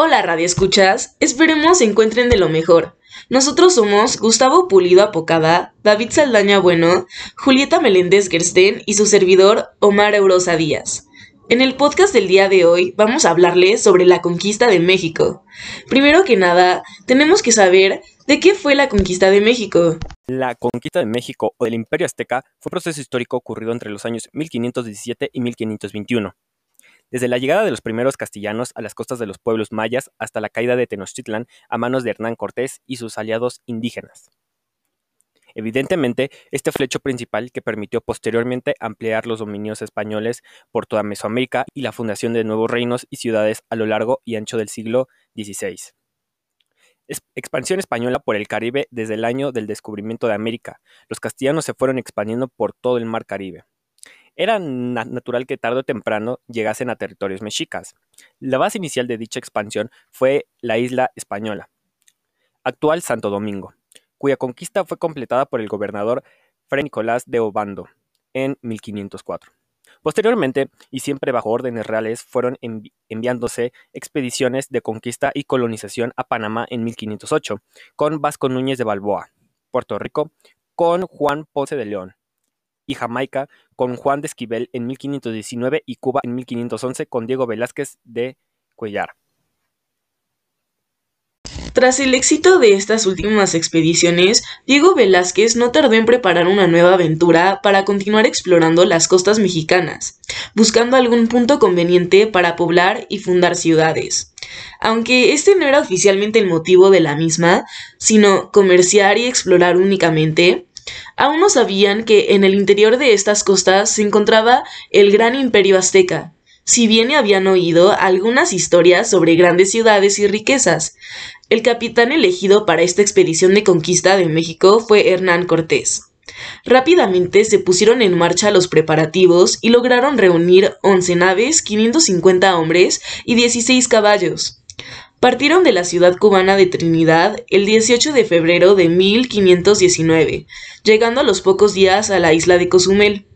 Hola Radio Escuchas, esperemos se encuentren de lo mejor. Nosotros somos Gustavo Pulido Apocada, David Saldaña Bueno, Julieta Meléndez Gersten y su servidor Omar Eurosa Díaz. En el podcast del día de hoy vamos a hablarles sobre la conquista de México. Primero que nada, tenemos que saber de qué fue la conquista de México. La conquista de México o del Imperio Azteca fue un proceso histórico ocurrido entre los años 1517 y 1521. Desde la llegada de los primeros castellanos a las costas de los pueblos mayas hasta la caída de Tenochtitlan a manos de Hernán Cortés y sus aliados indígenas. Evidentemente, este hecho principal que permitió posteriormente ampliar los dominios españoles por toda Mesoamérica y la fundación de nuevos reinos y ciudades a lo largo y ancho del siglo XVI. Expansión española por el Caribe desde el año del descubrimiento de América. Los castellanos se fueron expandiendo por todo el mar Caribe. Era natural que tarde o temprano llegasen a territorios mexicas. La base inicial de dicha expansión fue la isla española, actual Santo Domingo, cuya conquista fue completada por el gobernador Fray Nicolás de Obando en 1504. Posteriormente, y siempre bajo órdenes reales, fueron enviándose expediciones de conquista y colonización a Panamá en 1508, con Vasco Núñez de Balboa, Puerto Rico, con Juan Ponce de León, y Jamaica con Juan de Esquivel en 1519 y Cuba en 1511 con Diego Velázquez de Cuellar. Tras el éxito de estas últimas expediciones, Diego Velázquez no tardó en preparar una nueva aventura para continuar explorando las costas mexicanas, buscando algún punto conveniente para poblar y fundar ciudades. Aunque este no era oficialmente el motivo de la misma, sino comerciar y explorar únicamente, Aún no sabían que en el interior de estas costas se encontraba el gran imperio azteca, si bien habían oído algunas historias sobre grandes ciudades y riquezas. El capitán elegido para esta expedición de conquista de México fue Hernán Cortés. Rápidamente se pusieron en marcha los preparativos y lograron reunir 11 naves, 550 hombres y 16 caballos. Partieron de la ciudad cubana de Trinidad el 18 de febrero de 1519, llegando a los pocos días a la isla de Cozumel.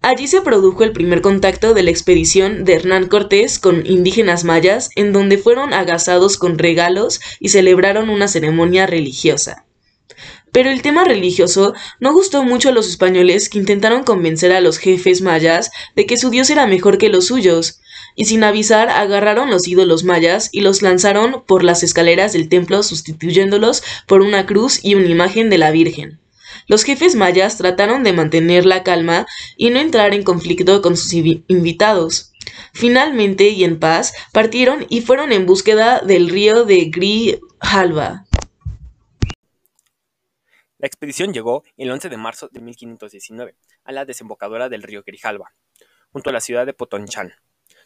Allí se produjo el primer contacto de la expedición de Hernán Cortés con indígenas mayas, en donde fueron agasados con regalos y celebraron una ceremonia religiosa. Pero el tema religioso no gustó mucho a los españoles que intentaron convencer a los jefes mayas de que su dios era mejor que los suyos, y sin avisar agarraron los ídolos mayas y los lanzaron por las escaleras del templo sustituyéndolos por una cruz y una imagen de la Virgen. Los jefes mayas trataron de mantener la calma y no entrar en conflicto con sus invitados. Finalmente y en paz partieron y fueron en búsqueda del río de Grijalva. La expedición llegó el 11 de marzo de 1519 a la desembocadura del río Grijalva, junto a la ciudad de Potonchán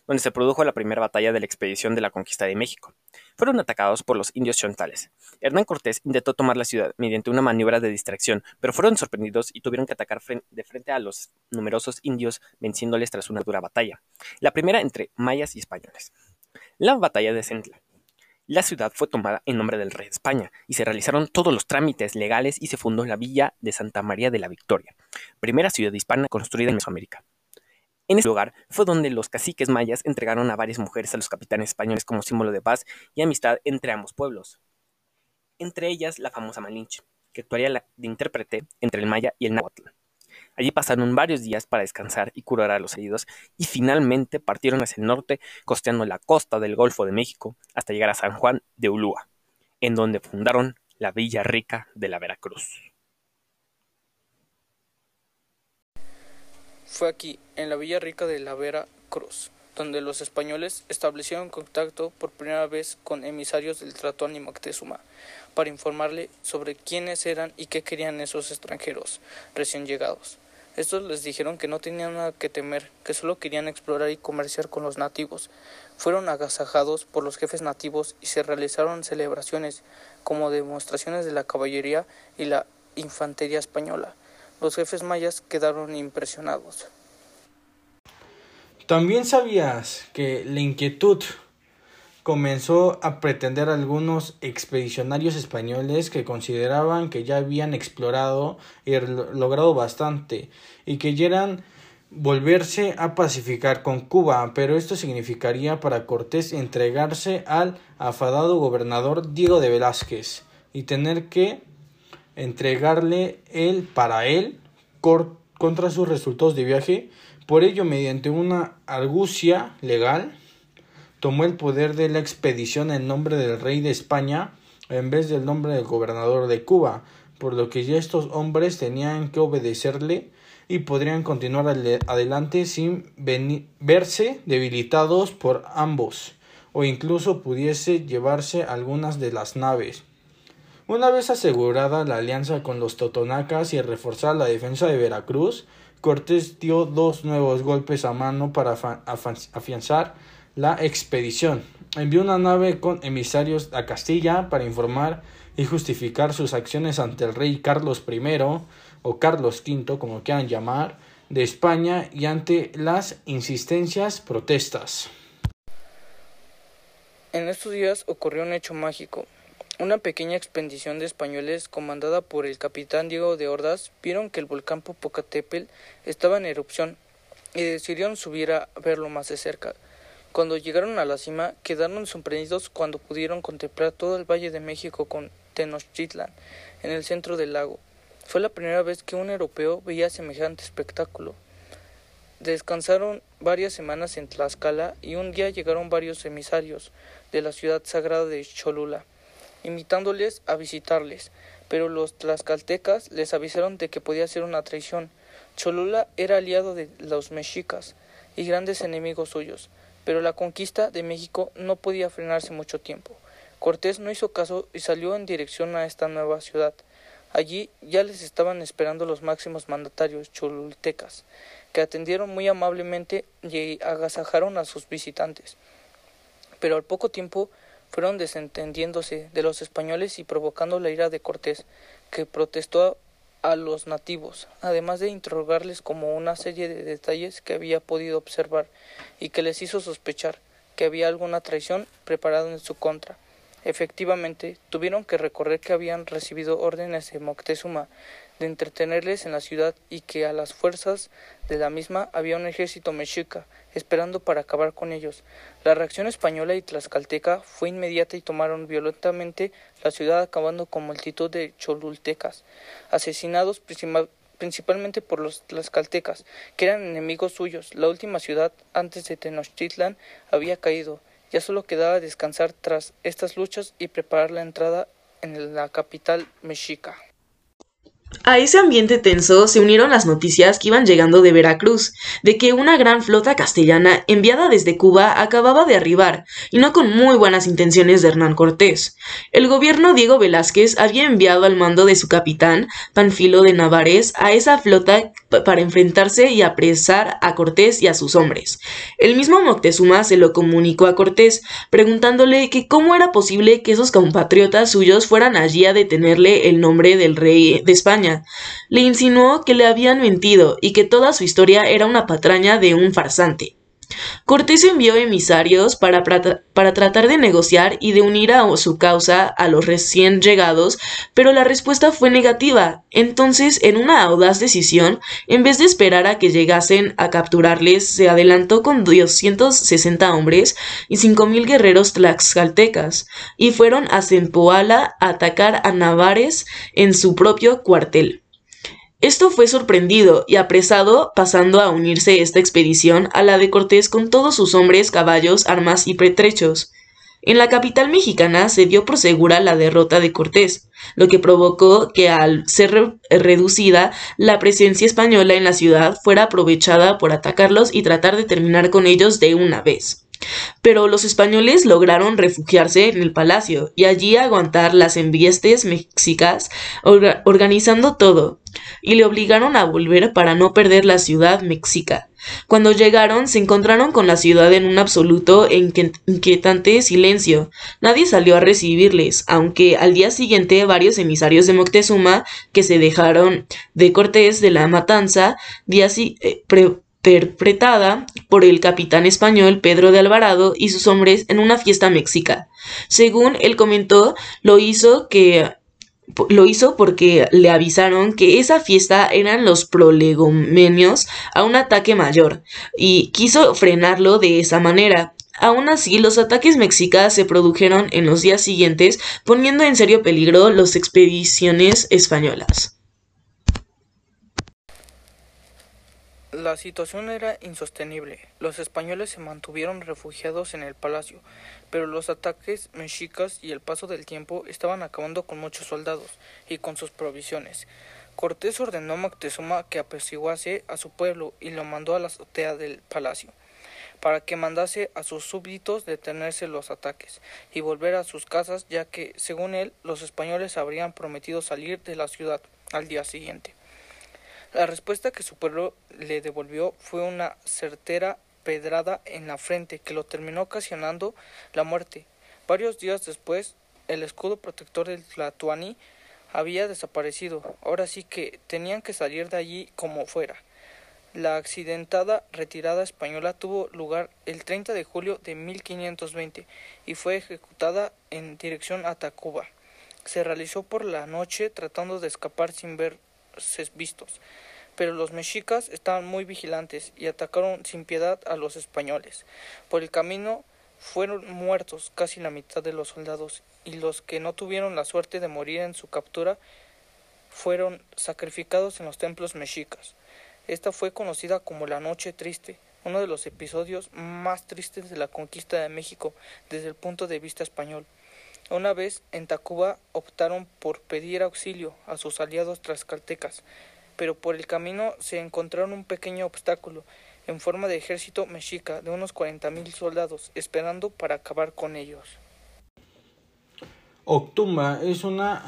donde se produjo la primera batalla de la expedición de la conquista de México. Fueron atacados por los indios chontales. Hernán Cortés intentó tomar la ciudad mediante una maniobra de distracción, pero fueron sorprendidos y tuvieron que atacar de frente a los numerosos indios, venciéndoles tras una dura batalla. La primera entre mayas y españoles. La batalla de Centla. La ciudad fue tomada en nombre del rey de España y se realizaron todos los trámites legales y se fundó la villa de Santa María de la Victoria, primera ciudad hispana construida en Mesoamérica. En ese lugar fue donde los caciques mayas entregaron a varias mujeres a los capitanes españoles como símbolo de paz y amistad entre ambos pueblos. Entre ellas la famosa Malinche, que actuaría de intérprete entre el maya y el náhuatl. Allí pasaron varios días para descansar y curar a los heridos y finalmente partieron hacia el norte costeando la costa del Golfo de México hasta llegar a San Juan de Ulúa, en donde fundaron la Villa Rica de la Veracruz. Fue aquí, en la Villa Rica de la Vera Cruz, donde los españoles establecieron contacto por primera vez con emisarios del Tratón y Moctezuma para informarle sobre quiénes eran y qué querían esos extranjeros recién llegados. Estos les dijeron que no tenían nada que temer, que solo querían explorar y comerciar con los nativos. Fueron agasajados por los jefes nativos y se realizaron celebraciones como demostraciones de la caballería y la infantería española. Los jefes mayas quedaron impresionados. También sabías que la inquietud comenzó a pretender algunos expedicionarios españoles que consideraban que ya habían explorado y logrado bastante y que ya eran volverse a pacificar con Cuba, pero esto significaría para Cortés entregarse al afadado gobernador Diego de Velázquez y tener que entregarle él para él contra sus resultados de viaje. Por ello, mediante una argucia legal, tomó el poder de la expedición en nombre del rey de España en vez del nombre del gobernador de Cuba, por lo que ya estos hombres tenían que obedecerle y podrían continuar adelante sin verse debilitados por ambos, o incluso pudiese llevarse algunas de las naves. Una vez asegurada la alianza con los totonacas y reforzar la defensa de Veracruz, Cortés dio dos nuevos golpes a mano para afianzar la expedición. Envió una nave con emisarios a Castilla para informar y justificar sus acciones ante el rey Carlos I, o Carlos V, como quieran llamar, de España y ante las insistencias protestas. En estos días ocurrió un hecho mágico. Una pequeña expedición de españoles comandada por el capitán Diego de Ordaz vieron que el volcán Popocatépetl estaba en erupción y decidieron subir a verlo más de cerca. Cuando llegaron a la cima, quedaron sorprendidos cuando pudieron contemplar todo el Valle de México con Tenochtitlan en el centro del lago. Fue la primera vez que un europeo veía semejante espectáculo. Descansaron varias semanas en Tlaxcala y un día llegaron varios emisarios de la ciudad sagrada de Cholula, invitándoles a visitarles, pero los tlaxcaltecas les avisaron de que podía ser una traición. Cholula era aliado de los mexicas y grandes enemigos suyos, pero la conquista de México no podía frenarse mucho tiempo. Cortés no hizo caso y salió en dirección a esta nueva ciudad. Allí ya les estaban esperando los máximos mandatarios cholultecas, que atendieron muy amablemente y agasajaron a sus visitantes. Pero al poco tiempo fueron desentendiéndose de los españoles y provocando la ira de Cortés, que protestó a los nativos, además de interrogarles como una serie de detalles que había podido observar y que les hizo sospechar que había alguna traición preparada en su contra. Efectivamente, tuvieron que recorrer que habían recibido órdenes de Moctezuma de entretenerles en la ciudad y que a las fuerzas de la misma había un ejército mexica esperando para acabar con ellos. La reacción española y tlaxcalteca fue inmediata y tomaron violentamente la ciudad acabando con multitud de cholultecas, asesinados principalmente por los tlaxcaltecas, que eran enemigos suyos. La última ciudad antes de Tenochtitlan había caído ya solo quedaba descansar tras estas luchas y preparar la entrada en la capital mexica. A ese ambiente tenso se unieron las noticias que iban llegando de Veracruz, de que una gran flota castellana enviada desde Cuba acababa de arribar, y no con muy buenas intenciones de Hernán Cortés. El gobierno Diego Velázquez había enviado al mando de su capitán, Panfilo de Navares, a esa flota para enfrentarse y apresar a Cortés y a sus hombres. El mismo Moctezuma se lo comunicó a Cortés, preguntándole que cómo era posible que esos compatriotas suyos fueran allí a detenerle el nombre del rey de Le insinuó que le habían mentido y que toda su historia era una patraña de un farsante. Cortés envió emisarios para, para, tratar de negociar y de unir a su causa a los recién llegados, pero la respuesta fue negativa. Entonces, en una audaz decisión, en vez de esperar a que llegasen a capturarles, se adelantó con 260 hombres y 5.000 guerreros tlaxcaltecas, y fueron a Zempoala a atacar a Navares en su propio cuartel. Esto fue sorprendido y apresado, pasando a unirse esta expedición a la de Cortés con todos sus hombres, caballos, armas y pertrechos. En la capital mexicana se dio por segura la derrota de Cortés, lo que provocó que al ser reducida la presencia española en la ciudad fuera aprovechada por atacarlos y tratar de terminar con ellos de una vez. Pero los españoles lograron refugiarse en el palacio y allí aguantar las enviestes mexicas, organizando todo, y le obligaron a volver para no perder la ciudad mexica. Cuando llegaron, se encontraron con la ciudad en un absoluto e inquietante silencio. Nadie salió a recibirles, aunque al día siguiente varios emisarios de Moctezuma, que se dejaron de Cortés de la matanza, días eh, interpretada por el capitán español Pedro de Alvarado y sus hombres en una fiesta mexica. Según él comentó, lo hizo que lo hizo porque le avisaron que esa fiesta eran los prolegomenios a un ataque mayor y quiso frenarlo de esa manera. Aún así, los ataques mexicas se produjeron en los días siguientes, poniendo en serio peligro las expediciones españolas. La situación era insostenible. Los españoles se mantuvieron refugiados en el palacio, pero los ataques mexicas y el paso del tiempo estaban acabando con muchos soldados y con sus provisiones. Cortés ordenó a Moctezuma que apaciguase a su pueblo y lo mandó a la azotea del palacio, para que mandase a sus súbditos detenerse los ataques y volver a sus casas, ya que, según él, los españoles habrían prometido salir de la ciudad al día siguiente. La respuesta que su pueblo le devolvió fue una certera pedrada en la frente que lo terminó ocasionando la muerte. Varios días después, el escudo protector del Tlatuani había desaparecido. Ahora sí que tenían que salir de allí como fuera. La accidentada retirada española tuvo lugar el 30 de julio de 1520 y fue ejecutada en dirección a Tacuba. Se realizó por la noche tratando de escapar sin verse vistos pero los mexicas estaban muy vigilantes y atacaron sin piedad a los españoles. Por el camino fueron muertos casi la mitad de los soldados y los que no tuvieron la suerte de morir en su captura fueron sacrificados en los templos mexicas. Esta fue conocida como la Noche Triste, uno de los episodios más tristes de la conquista de México desde el punto de vista español. Una vez en Tacuba optaron por pedir auxilio a sus aliados tlaxcaltecas, pero por el camino se encontraron un pequeño obstáculo en forma de ejército mexica de unos cuarenta mil soldados esperando para acabar con ellos. Octumba es una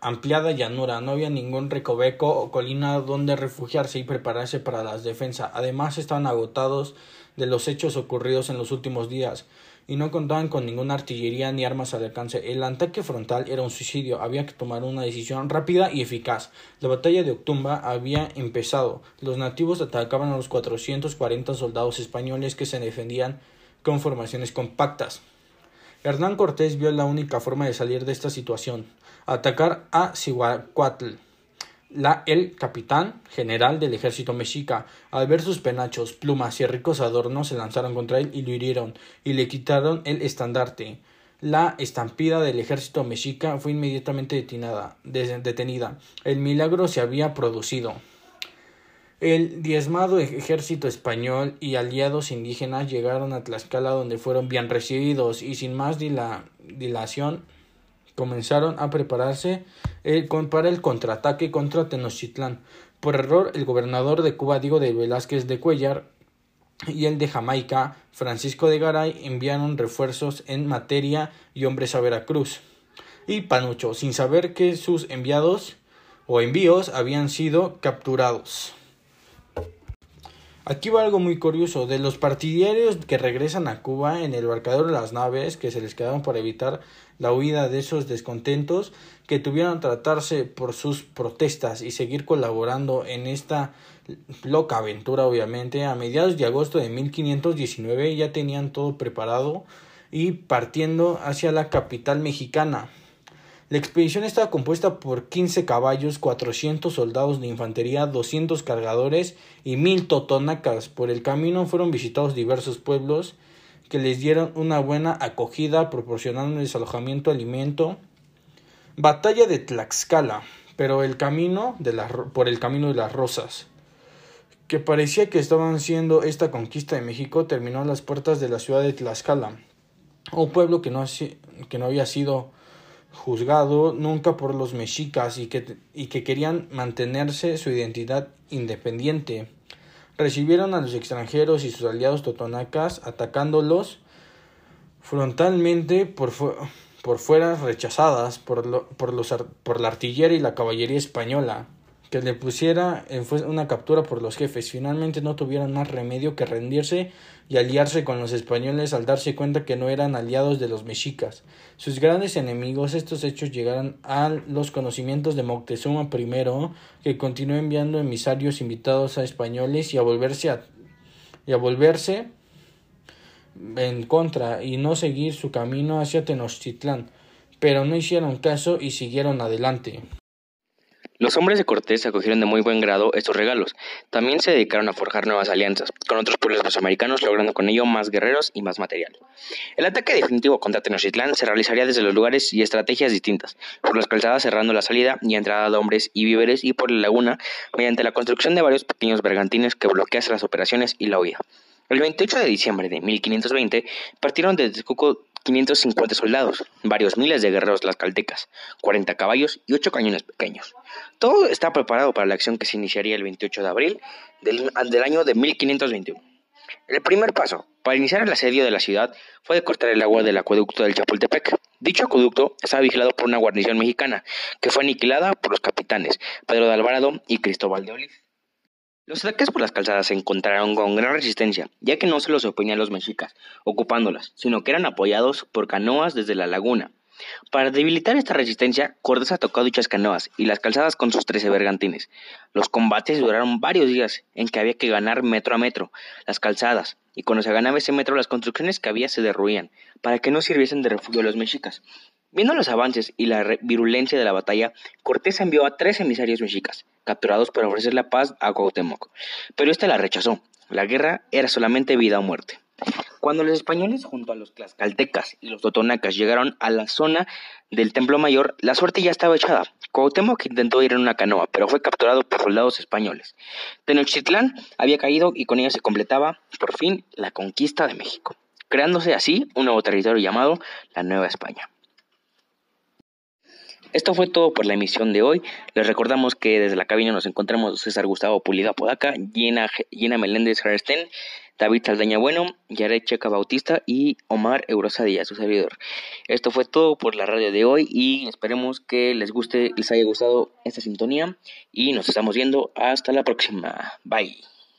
ampliada llanura, no había ningún recoveco o colina donde refugiarse y prepararse para la defensa. Además estaban agotados de los hechos ocurridos en los últimos días y no contaban con ninguna artillería ni armas al alcance. El ataque frontal era un suicidio, había que tomar una decisión rápida y eficaz. La batalla de Octumba había empezado. Los nativos atacaban a los 440 soldados españoles que se defendían con formaciones compactas. Hernán Cortés vio la única forma de salir de esta situación, atacar a Cihuacuatl la, el capitán general del ejército mexica, al ver sus penachos, plumas y ricos adornos, se lanzaron contra él y lo hirieron, y le quitaron el estandarte. La estampida del ejército mexica fue inmediatamente detenida. El milagro se había producido. El diezmado ejército español y aliados indígenas llegaron a Tlaxcala donde fueron bien recibidos y sin más dilación comenzaron a prepararse eh, para el contraataque contra Tenochtitlán. Por error, el gobernador de Cuba, Diego de Velázquez de Cuellar, y el de Jamaica, Francisco de Garay, enviaron refuerzos en materia y hombres a Veracruz. Y Panucho, sin saber que sus enviados o envíos habían sido capturados. Aquí va algo muy curioso, de los partidarios que regresan a Cuba en el barcador de las naves que se les quedaron para evitar la huida de esos descontentos que tuvieron tratarse por sus protestas y seguir colaborando en esta loca aventura obviamente. A mediados de agosto de 1519 ya tenían todo preparado y partiendo hacia la capital mexicana la expedición estaba compuesta por 15 caballos, 400 soldados de infantería, 200 cargadores y 1000 totonacas. Por el camino fueron visitados diversos pueblos que les dieron una buena acogida, proporcionándoles alojamiento, alimento. Batalla de Tlaxcala, pero el camino de por el camino de las rosas, que parecía que estaban haciendo esta conquista de México, terminó a las puertas de la ciudad de Tlaxcala, un pueblo que no, que no había sido juzgado nunca por los mexicas y que, y que querían mantenerse su identidad independiente. Recibieron a los extranjeros y sus aliados totonacas atacándolos frontalmente por, por fuera rechazadas por, por, los, por la artillería y la caballería española que le pusiera en una captura por los jefes. Finalmente no tuvieron más remedio que rendirse y aliarse con los españoles al darse cuenta que no eran aliados de los mexicas. Sus grandes enemigos, estos hechos llegaron a los conocimientos de Moctezuma I, que continuó enviando emisarios invitados a españoles y a volverse a, y a volverse en contra y no seguir su camino hacia Tenochtitlán pero no hicieron caso y siguieron adelante. Los hombres de Cortés acogieron de muy buen grado estos regalos. También se dedicaron a forjar nuevas alianzas con otros pueblos mesoamericanos, logrando con ello más guerreros y más material. El ataque definitivo contra Tenochtitlán se realizaría desde los lugares y estrategias distintas, por las calzadas cerrando la salida y entrada de hombres y víveres y por la laguna, mediante la construcción de varios pequeños bergantines que bloqueasen las operaciones y la huida. El 28 de diciembre de 1520 partieron desde Texcoco 550 soldados, varios miles de guerreros tlaxcaltecas, 40 caballos y 8 cañones pequeños. Todo está preparado para la acción que se iniciaría el 28 de abril del, año de 1521. El primer paso para iniciar el asedio de la ciudad fue de cortar el agua del acueducto del Chapultepec. Dicho acueducto estaba vigilado por una guarnición mexicana, que fue aniquilada por los capitanes Pedro de Alvarado y Cristóbal de Oliz. Los ataques por las calzadas se encontraron con gran resistencia, ya que no se los oponían los mexicas, ocupándolas, sino que eran apoyados por canoas desde la laguna. Para debilitar esta resistencia, Cortés atacó dichas canoas y las calzadas con sus trece bergantines. Los combates duraron varios días, en que había que ganar metro a metro las calzadas, y cuando se ganaba ese metro las construcciones que había se derruían, para que no sirviesen de refugio a los mexicas. Viendo los avances y la virulencia de la batalla, Cortés envió a tres emisarios mexicas, capturados para ofrecer la paz a Cuauhtémoc, pero éste la rechazó. La guerra era solamente vida o muerte. Cuando los españoles junto a los tlaxcaltecas y los totonacas llegaron a la zona del Templo Mayor, la suerte ya estaba echada. Cuauhtémoc intentó ir en una canoa, pero fue capturado por soldados españoles. Tenochtitlán había caído y con ello se completaba, por fin, la conquista de México, creándose así un nuevo territorio llamado la Nueva España. Esto fue todo por la emisión de hoy. Les recordamos que desde la cabina nos encontramos César Gustavo Puliga Podaca, Gina, Meléndez Harsten, David Saldaña Bueno, Yaret Checa Bautista y Omar Eurosadilla, su servidor. Esto fue todo por la radio de hoy y esperemos que les guste, les haya gustado esta sintonía y nos estamos viendo hasta la próxima. Bye.